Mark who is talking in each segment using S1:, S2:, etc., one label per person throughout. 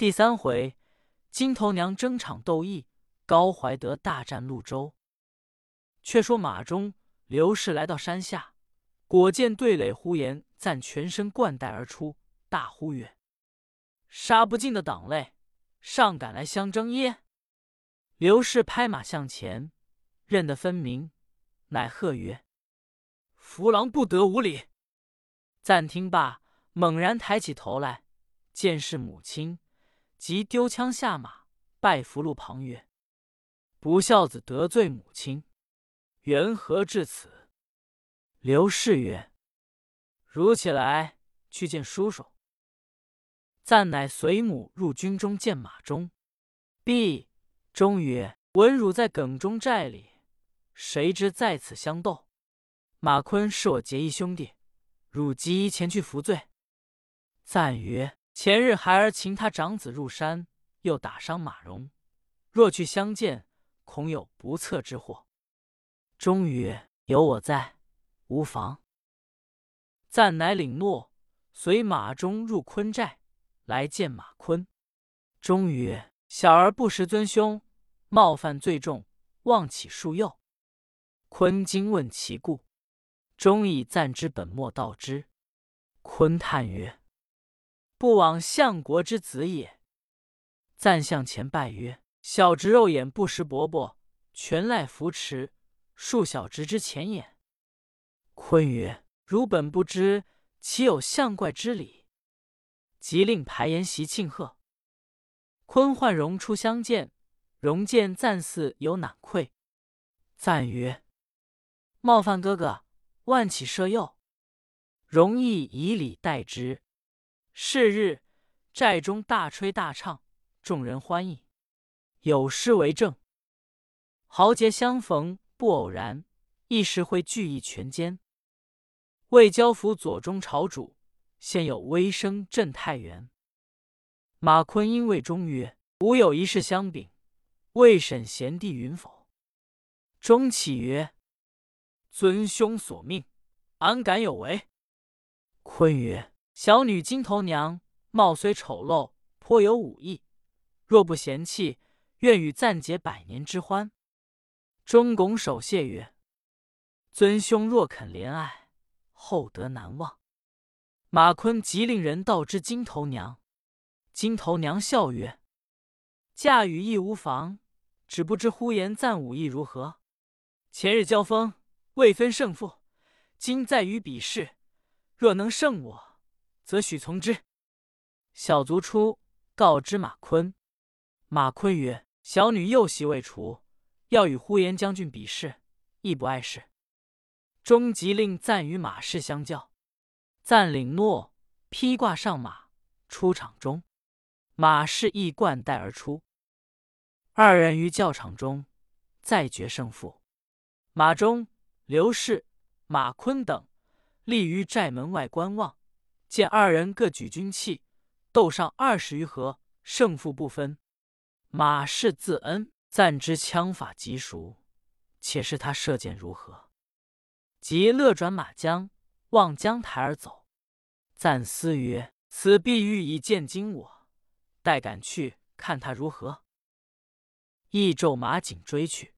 S1: 第三回，金头娘争场斗义，高怀德大战潞州。却说马忠、刘氏来到山下，果见对垒呼延赞全身贯带而出，大呼曰：“杀不尽的党类，尚敢来相争耶？”刘氏拍马向前，认得分明，乃喝曰：“扶狼不得无礼！”暂听罢，猛然抬起头来，见是母亲，即丢枪下马，拜伏路旁曰：“不孝子得罪母亲，缘何至此？”刘氏曰：“如起来去见叔叔。”赞乃随母入军中见马忠，毕忠曰：“文汝在耿中寨里，谁知在此相斗？马坤是我结义兄弟。”汝即前去服罪。赞曰：“前日孩儿擒他长子入山，又打伤马荣，若去相见，恐有不测之祸。”终于：“有我在，无妨。”赞乃领诺，随马忠入昆寨，来见马坤。终于：“小儿不识尊兄，冒犯罪重，望起恕宥。”坤惊问其故。终以赞之本末道之。昆叹曰：“不枉相国之子也。”赞向前拜曰：“小侄肉眼不识伯伯，全赖扶持，恕小侄之前也。”坤曰：“汝本不知，岂有相怪之理？”即令排筵席庆贺。坤唤荣出相见，荣见赞似有赧愧，赞曰：“冒犯哥哥。”万起赦宥，容易以礼待之。是日，寨中大吹大唱，众人欢迎。有诗为证：“豪杰相逢不偶然，一时会聚义全歼。为交付左中朝主，现有威声震太原。”马坤因谓中曰：“吾有一事相禀，未审贤弟允否？”中启曰。尊兄所命，安敢有违？坤曰：“小女金头娘貌虽丑陋，颇有武艺。若不嫌弃，愿与暂结百年之欢。”钟拱手谢曰：“尊兄若肯怜爱，厚德难忘。”马坤即令人道之金头娘。金头娘笑曰：“嫁与亦无妨，只不知呼延赞武艺如何？前日交锋。”未分胜负，今在于比试。若能胜我，则许从之。小卒出，告知马坤。马坤曰：“小女幼习未除，要与呼延将军比试，亦不碍事。”终即令赞与马氏相较。赞领诺，披挂上马，出场中。马氏亦冠带而出。二人于教场中再决胜负。马忠。刘氏、马坤等立于寨门外观望，见二人各举军器，斗上二十余合，胜负不分。马氏自恩，赞之枪法极熟，且视他射箭如何。即勒转马缰，望江台而走。赞思曰：“此必欲以剑惊我，待赶去看他如何。”亦骤马紧追去，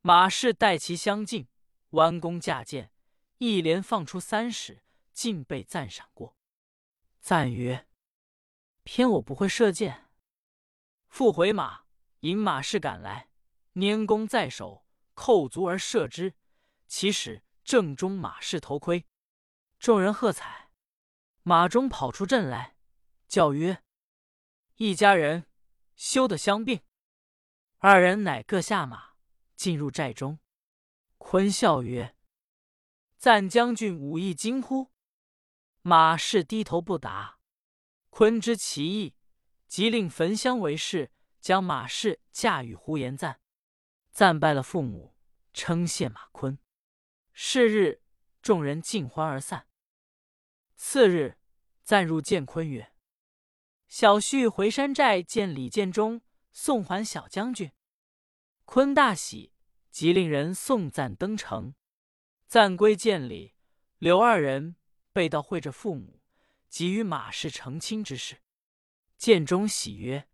S1: 马氏待其相近。弯弓架箭，一连放出三矢，尽被赞闪过。赞曰：“偏我不会射箭。”复回马，引马士赶来，拈弓在手，扣足而射之，其矢正中马士头盔。众人喝彩。马忠跑出阵来，叫曰：“一家人，休得相并。”二人乃各下马，进入寨中。坤笑曰：“赞将军武艺精乎？”马氏低头不答。坤知其意，即令焚香为誓，将马氏嫁与呼延赞。赞拜了父母，称谢马坤。是日，众人尽欢而散。次日，赞入见坤曰：“小婿回山寨见李建忠，送还小将军。”坤大喜。即令人送赞登城，赞归见礼，刘二人备到会着父母，即与马氏成亲之事。建中喜曰：“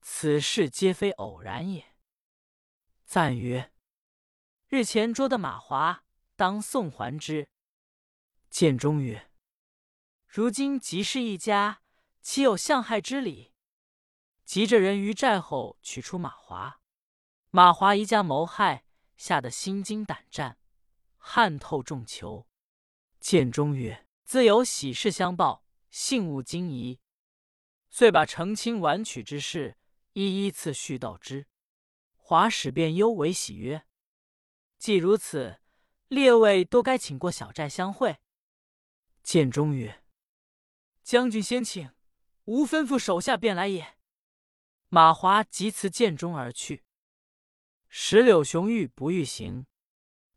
S1: 此事皆非偶然也。”赞曰：“日前捉的马华，当送还之。”建中曰：“如今即是一家，岂有相害之理？”急着人于寨后取出马华，马华一家谋害，吓得心惊胆战，汗透重裘。建中曰：“自有喜事相报，幸勿惊疑。”遂把成亲婉娶之事一一次叙道之。华使便忧为喜曰：“既如此，列位都该请过小寨相会。”建中曰：“将军先请，吾吩咐手下便来也。”马华即辞建中而去。石榴雄欲不欲行，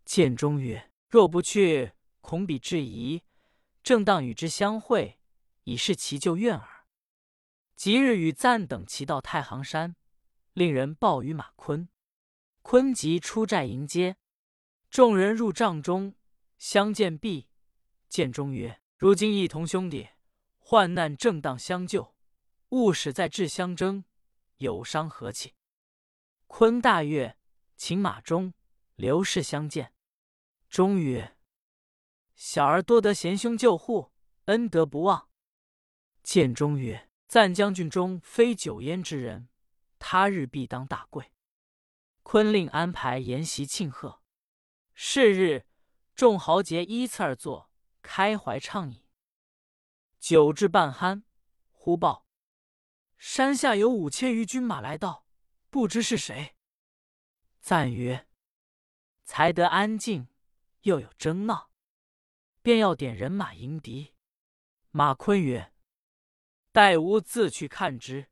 S1: 建中曰：“若不去，恐彼质疑。正当与之相会，以示其旧怨耳。”即日与赞等齐到太行山，令人报与马坤。坤即出寨迎接，众人入帐中相见毕。见中曰：“如今一同兄弟，患难正当相救，勿使再至相争。”有伤和气。坤大悦，请马忠、刘氏相见。忠曰：“小儿多得贤兄救护，恩德不忘。”建中曰：“赞将军中非酒烟之人，他日必当大贵。”坤令安排筵席庆贺。是日，众豪杰依次而坐，开怀畅饮。酒至半酣，忽报。山下有五千余军马来到，不知是谁。赞曰：“才得安静，又有争闹，便要点人马迎敌。”马坤曰：“待吾自去看之。”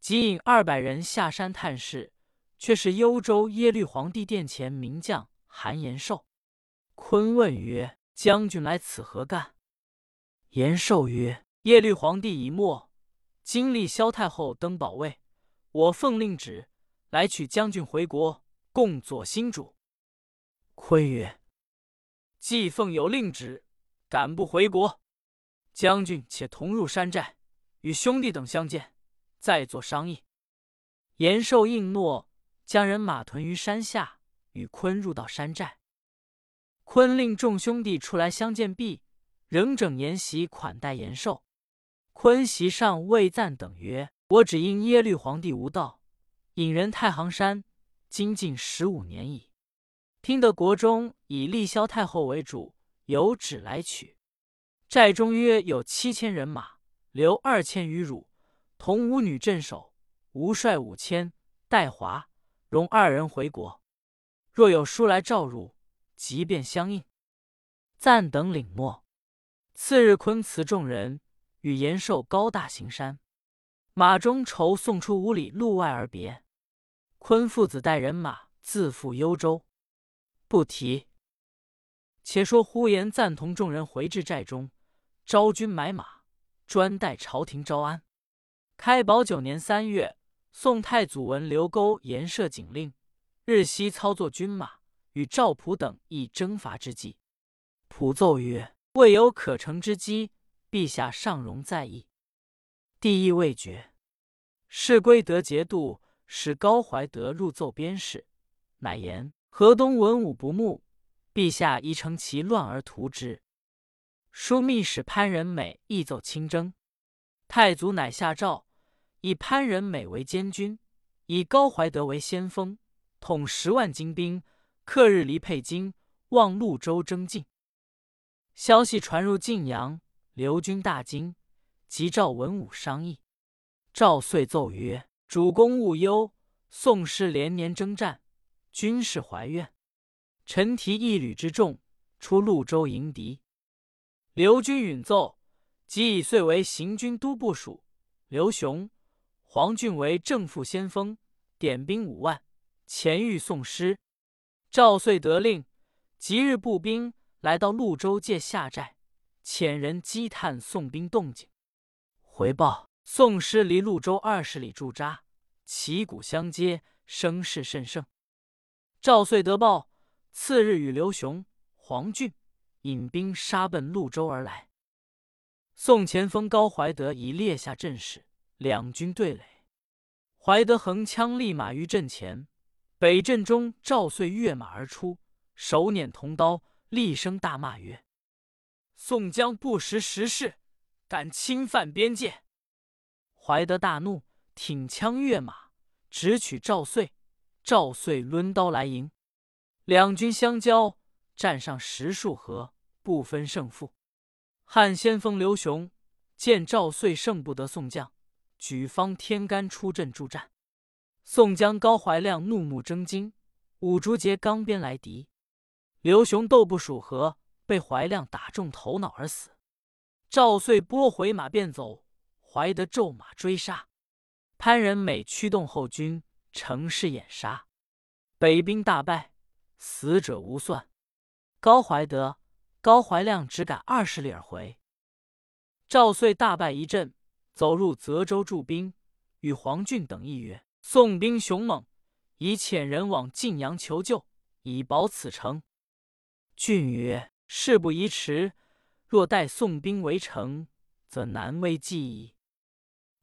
S1: 即引二百人下山探视，却是幽州耶律皇帝殿前名将韩延寿。坤问曰：“将军来此何干？”延寿曰：“耶律皇帝已没。”今立萧太后登宝位，我奉令旨来取将军回国，共佐新主。坤曰：“既奉有令旨，敢不回国？将军且同入山寨，与兄弟等相见，再做商议。”延寿应诺，将人马屯于山下，与坤入到山寨。坤令众兄弟出来相见毕，仍整筵席款待延寿。坤席上未赞等曰：“我只因耶律皇帝无道，引人太行山，今近十五年矣。听得国中以立萧太后为主，有旨来取。寨中约有七千人马，留二千余汝，同五女镇守。吾率五千，代华、容二人回国。若有书来召入，即便相应。”暂等领末。次日，坤辞众人。与延寿高大行山，马中筹送出五里路外而别。坤父子带人马自赴幽州，不提。且说呼延赞同众人回至寨中，招军买马，专待朝廷招安。开宝九年三月，宋太祖闻刘沟严设警令，日夕操作军马，与赵普等议征伐之计。普奏曰：“未有可乘之机。”陛下尚容在意，帝意未决。是归得节度使高怀德入奏边事，乃言河东文武不睦，陛下宜乘其乱而图之。枢密使潘仁美亦奏亲征，太祖乃下诏，以潘仁美为监军，以高怀德为先锋，统十万精兵，克日离沛京，望潞州征进。消息传入晋阳。刘军大惊，即召文武商议。赵遂奏曰：“主公勿忧，宋师连年征战，军事怀怨。陈提一旅之众出潞州迎敌。”刘军允奏，即以遂为行军都部署。刘雄、黄俊为正副先锋，点兵五万，前御宋师。赵遂得令，即日步兵来到潞州界下寨。遣人击探宋兵动静，回报宋师离潞州二十里驻扎，旗鼓相接，声势甚盛。赵遂得报，次日与刘雄、黄俊引兵杀奔潞州而来。宋前锋高怀德已列下阵势，两军对垒。怀德横枪立马于阵前，北阵中赵遂跃马而出，手捻铜刀，厉声大骂曰：“宋江不识时势，敢侵犯边界！”怀德大怒，挺枪跃马，直取赵遂。赵遂抡刀来迎，两军相交，战上十数合，不分胜负。汉先锋刘雄见赵遂胜不得宋将，举方天干出阵助战。宋江、高怀亮怒目睁睛，五竹节钢鞭来敌。刘雄斗不数合，被怀亮打中头脑而死。赵遂拨回马便走，怀德骤马追杀。潘仁美驱动后军。乘势掩杀，北兵大败，死者无算。高怀德、高怀亮只赶二十里而回。赵遂大败一阵，走入泽州驻兵，与黄俊等议曰：“宋兵雄猛，已遣人往晋阳求救，以保此城。”俊曰：“事不宜迟，若待宋兵围城，则难为计矣。”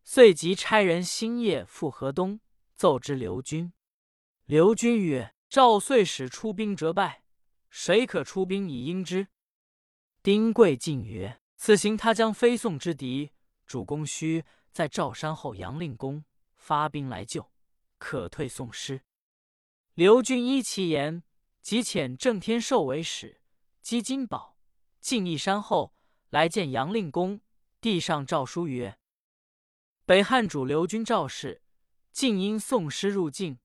S1: 遂即差人星夜赴河东。奏之刘军，刘军曰：“赵遂使出兵折败，谁可出兵以应之？”丁贵进曰：“此行他将非宋之敌，主公须在赵山后杨令公发兵来救，可退宋师。”刘军依其言，即遣郑天寿为使，击金宝、进义山后来见杨令公，递上诏书曰：“北汉主刘军赵氏。”竟因宋师入境，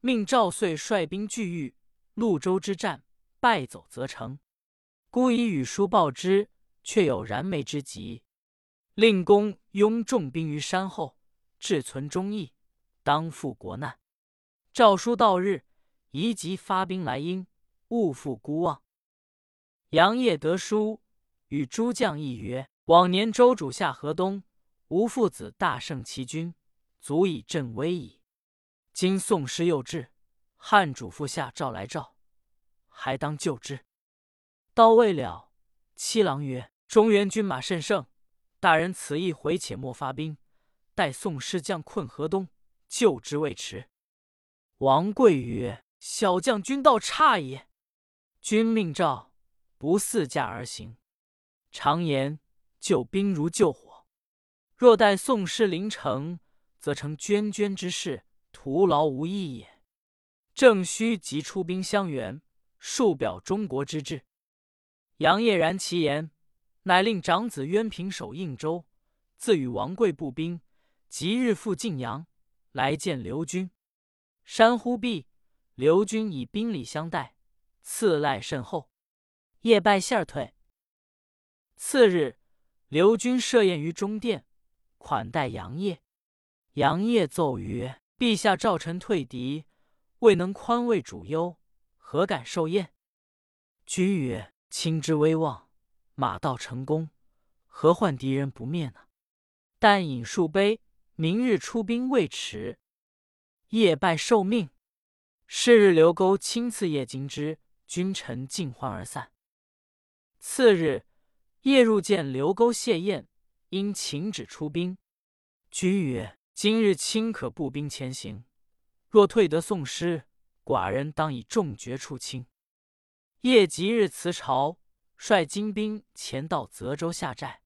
S1: 命赵遂率兵拒御。潞州之战败走则成。孤以语书报之，却有燃眉之急。令公拥重兵于山后，志存忠义，当负国难。诏书到日，宜即发兵来应，勿负孤望。杨业得书，与诸将议曰：“往年周主下河东，吴父子大胜其军。”足以振威矣。今宋师又至，汉主父下诏来召，还当救之。到未了，七郎曰：“中原军马甚盛，大人此意回且莫发兵，待宋师将困河东，救之未迟。”王贵曰：“小将军道差也。君命诏，不似驾而行。常言救兵如救火，若待宋师临城。”则成涓涓之势，徒劳无益也。正须即出兵相援，述表中国之志。杨业然其言，乃令长子渊平守应州，自与王贵步兵，即日赴晋阳来见刘军。山忽毕，刘军以兵礼相待，赐赖甚厚。夜拜谢而退。次日，刘军设宴于中殿，款待杨业。杨业奏曰：“陛下召臣退敌，未能宽慰主忧，何敢受宴？”君曰：“卿之威望，马到成功，何患敌人不灭呢？但饮数杯，明日出兵未迟。”夜拜受命。是日，刘沟亲赐夜金之，君臣尽欢而散。次日，夜入见刘沟谢宴，因请旨出兵。君曰：今日卿可步兵前行，若退得宋师，寡人当以重爵出卿。夜即日辞朝，率精兵前到泽州下寨。